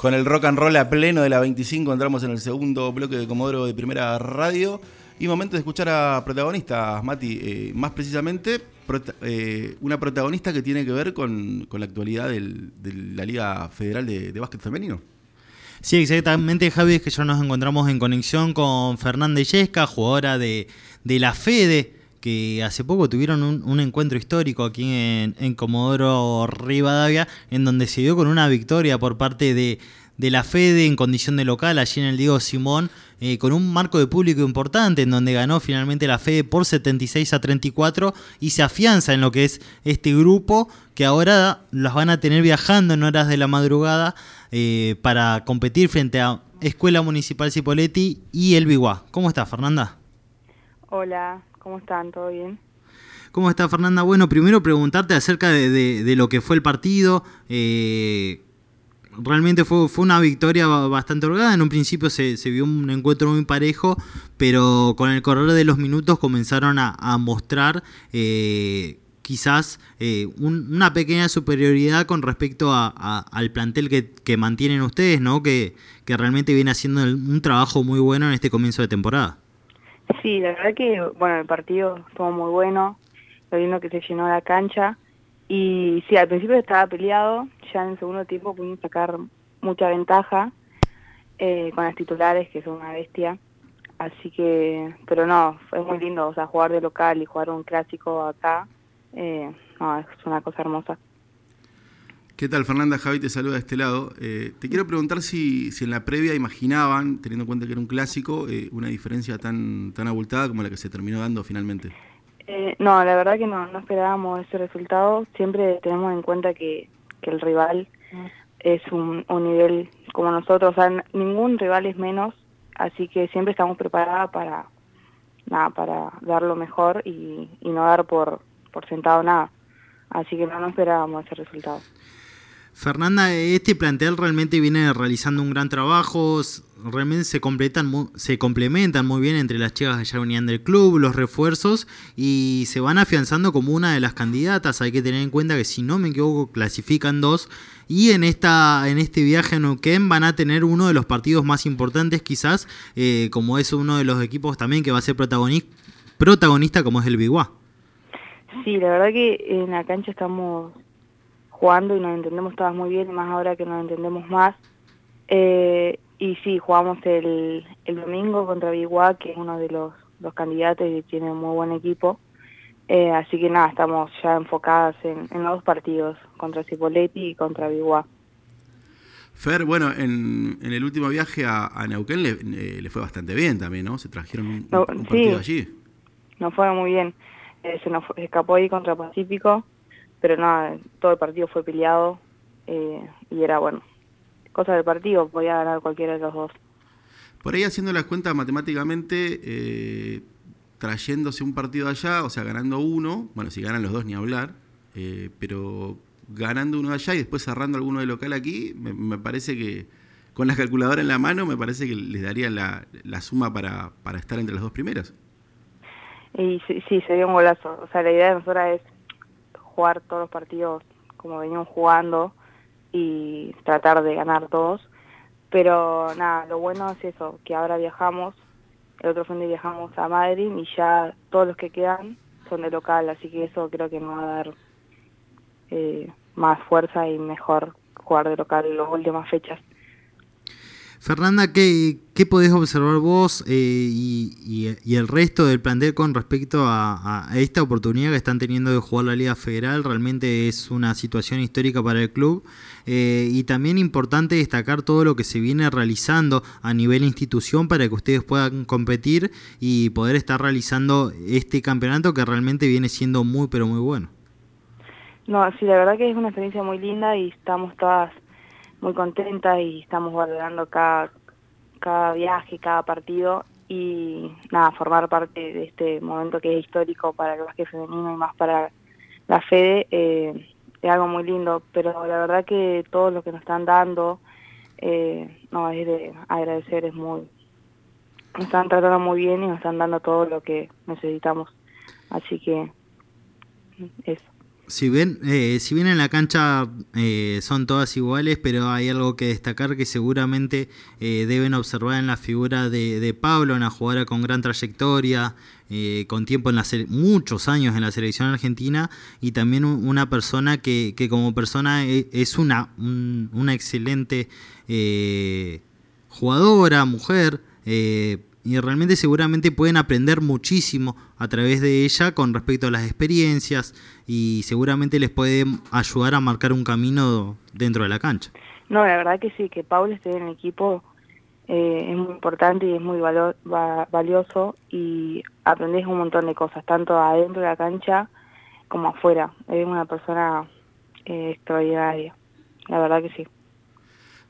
Con el rock and roll a pleno de la 25 entramos en el segundo bloque de Comodoro de Primera Radio. Y momento de escuchar a protagonistas, Mati, eh, más precisamente eh, una protagonista que tiene que ver con, la actualidad de la Liga Federal de, Básquet Femenino. Sí, exactamente, Javi, es que ya nos encontramos en conexión con Fernanda Illesca, jugadora de, la FEDE, que hace poco tuvieron un, encuentro histórico aquí en, en, Comodoro Rivadavia, en donde se dio con una victoria por parte de, de la FEDE en condición de local, allí en el Diego Simón, eh, con un marco de público importante, en donde ganó finalmente la FEDE por 76 a 34 y se afianza en lo que es este grupo, que ahora las van a tener viajando en horas de la madrugada eh, para competir frente a Escuela Municipal Cipoletti y el Biguá. ¿Cómo está, Fernanda? Hola, ¿cómo están? ¿Todo bien? ¿Cómo está Fernanda? Bueno, primero preguntarte acerca de, lo que fue el partido. Eh, realmente fue, una victoria bastante holgada. En un principio se, vio un encuentro muy parejo, pero con el correr de los minutos comenzaron a, mostrar eh, quizás eh, una pequeña superioridad con respecto al plantel que, mantienen ustedes, ¿no? Que, que realmente viene haciendo un trabajo muy bueno en este comienzo de temporada. Sí, la verdad que bueno el partido estuvo muy bueno, lo lindo que se llenó la cancha y sí, al principio estaba peleado, ya en el segundo tiempo pudimos sacar mucha ventaja eh, con las titulares, que son una bestia. Así que, pero no, fue muy lindo, o sea, jugar de local y jugar un clásico acá, eh, no, es una cosa hermosa. ¿Qué tal, Fernanda? Javi te saluda de este lado. Eh, te quiero preguntar si, si en la previa imaginaban, teniendo en cuenta que era un clásico, una diferencia tan, tan abultada como la que se terminó dando finalmente. Eh, no, la verdad que no, no esperábamos ese resultado. Siempre tenemos en cuenta que, que el rival es un, un, nivel como nosotros, o sea, ningún rival es menos, así que siempre estamos preparados para nada, para dar lo mejor y, y no dar por, por sentado nada. Así que no, no esperábamos ese resultado. Fernanda, este plantel realmente viene realizando un gran trabajo, realmente se, completan, se complementan muy bien entre las chicas que ya venían del club, los refuerzos, y se van afianzando como una de las candidatas. Hay que tener en cuenta que si no me equivoco, clasifican dos, y en, esta, en este viaje a Neuquén van a tener uno de los partidos más importantes quizás, eh, como es uno de los equipos también que va a ser protagonista, protagonista como es el Biguá. Sí, la verdad que en la cancha estamos jugando y nos entendemos todas muy bien, y más ahora que nos entendemos más. Eh, y sí, jugamos el, el domingo contra Biguá, que es uno de los, los candidatos y tiene un muy buen equipo. Eh, así que nada, estamos ya enfocadas en, en los dos partidos, contra Cipoletti y contra Biguá. Fer, bueno, en, en, el último viaje a, a Neuquén le, eh, le, fue bastante bien también, ¿no? Se trajeron un, partido allí. Nos fue muy bien. se nos escapó ahí contra Pacífico pero nada, todo el partido fue peleado eh, y era bueno, cosa del partido, podía ganar cualquiera de los dos. Por ahí haciendo las cuentas matemáticamente, eh, trayéndose un partido allá, o sea, ganando uno, bueno, si ganan los dos ni hablar, eh, pero ganando uno allá y después cerrando alguno de local aquí, me, parece que con la calculadora en la mano, me parece que les daría la, la suma para, para estar entre las dos primeras. Y sí, sí, sería un golazo. O sea, la idea de nosotros es jugar todos los partidos como veníamos jugando y tratar de ganar todos. Pero nada, lo bueno es eso, que ahora viajamos, el otro fin de viajamos a Madrid y ya todos los que quedan son de local, así que eso creo que nos va a dar eh, más fuerza y mejor jugar de local en las últimas fechas. Fernanda, ¿qué, qué podés observar vos eh, y, el resto del plantel con respecto a, esta oportunidad que están teniendo de jugar la Liga Federal? Realmente es una situación histórica para el club eh, y también importante destacar todo lo que se viene realizando a nivel institución para que ustedes puedan competir y poder estar realizando este campeonato que realmente viene siendo muy pero muy bueno. No, sí, la verdad que es una experiencia muy linda y estamos todas muy contenta y estamos valorando cada, cada viaje, cada partido y nada, formar parte de este momento que es histórico para el básquet femenino y más para la FEDE eh, es algo muy lindo, pero la verdad que todo lo que nos están dando eh, no es de agradecer, es muy nos están tratando muy bien y nos están dando todo lo que necesitamos, así que eso. Si bien, eh, si bien en la cancha eh, son todas iguales, pero hay algo que destacar que seguramente eh, deben observar en la figura de, Pablo, una jugadora con gran trayectoria, con tiempo en la muchos años en la selección argentina y también una persona que, que como persona es una, una excelente jugadora, mujer y realmente seguramente pueden aprender muchísimo a través de ella con respecto a las experiencias y seguramente les puede ayudar a marcar un camino dentro de la cancha. No, la verdad que sí, que Paul esté en el equipo eh, es muy importante y es muy valioso y aprendes un montón de cosas, tanto adentro de la cancha como afuera. Es una persona eh, extraordinaria, la verdad que sí.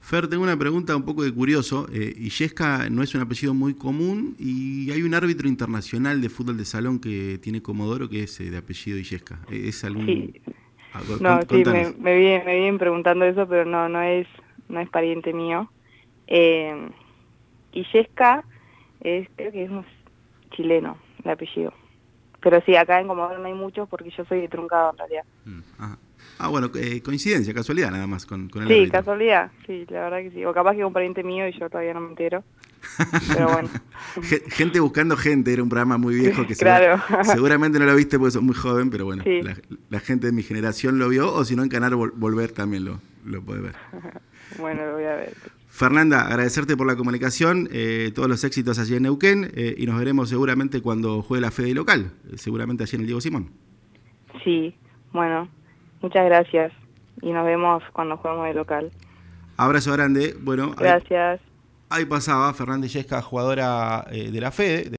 Fer, tengo una pregunta un poco de curioso. Eh, Illesca no es un apellido muy común y hay un árbitro internacional de fútbol de salón que tiene Comodoro que es eh, de apellido Illesca. Eh, ¿Es algún...? Sí. Ah, no, sí, me, me, vienen, preguntando eso, pero no, no es, no es pariente mío. Eh, Illesca es, creo que es un chileno el apellido. Pero sí, acá en Comodoro no hay muchos porque yo soy de Truncado en realidad. Mm, Ah, bueno, eh, coincidencia, casualidad nada más con, con el Sí, casualidad, sí, la verdad que sí. O capaz que es un pariente mío y yo todavía no me entero. Pero bueno. gente buscando gente, era un programa muy viejo que seguramente no lo viste porque sos muy joven, pero bueno, la, gente de mi generación lo vio, o si no en Canal Volver también lo, lo puede ver. bueno, lo voy a ver. Fernanda, agradecerte por la comunicación, eh, todos los éxitos allí en Neuquén eh, y nos veremos seguramente cuando juegue la Fede local, seguramente allí en el Diego Simón. Sí, bueno, Muchas gracias y nos vemos cuando juguemos de local. Abrazo grande. Bueno, gracias. Ahí, pasaba Fernanda Yesca, jugadora eh, de la FEDE.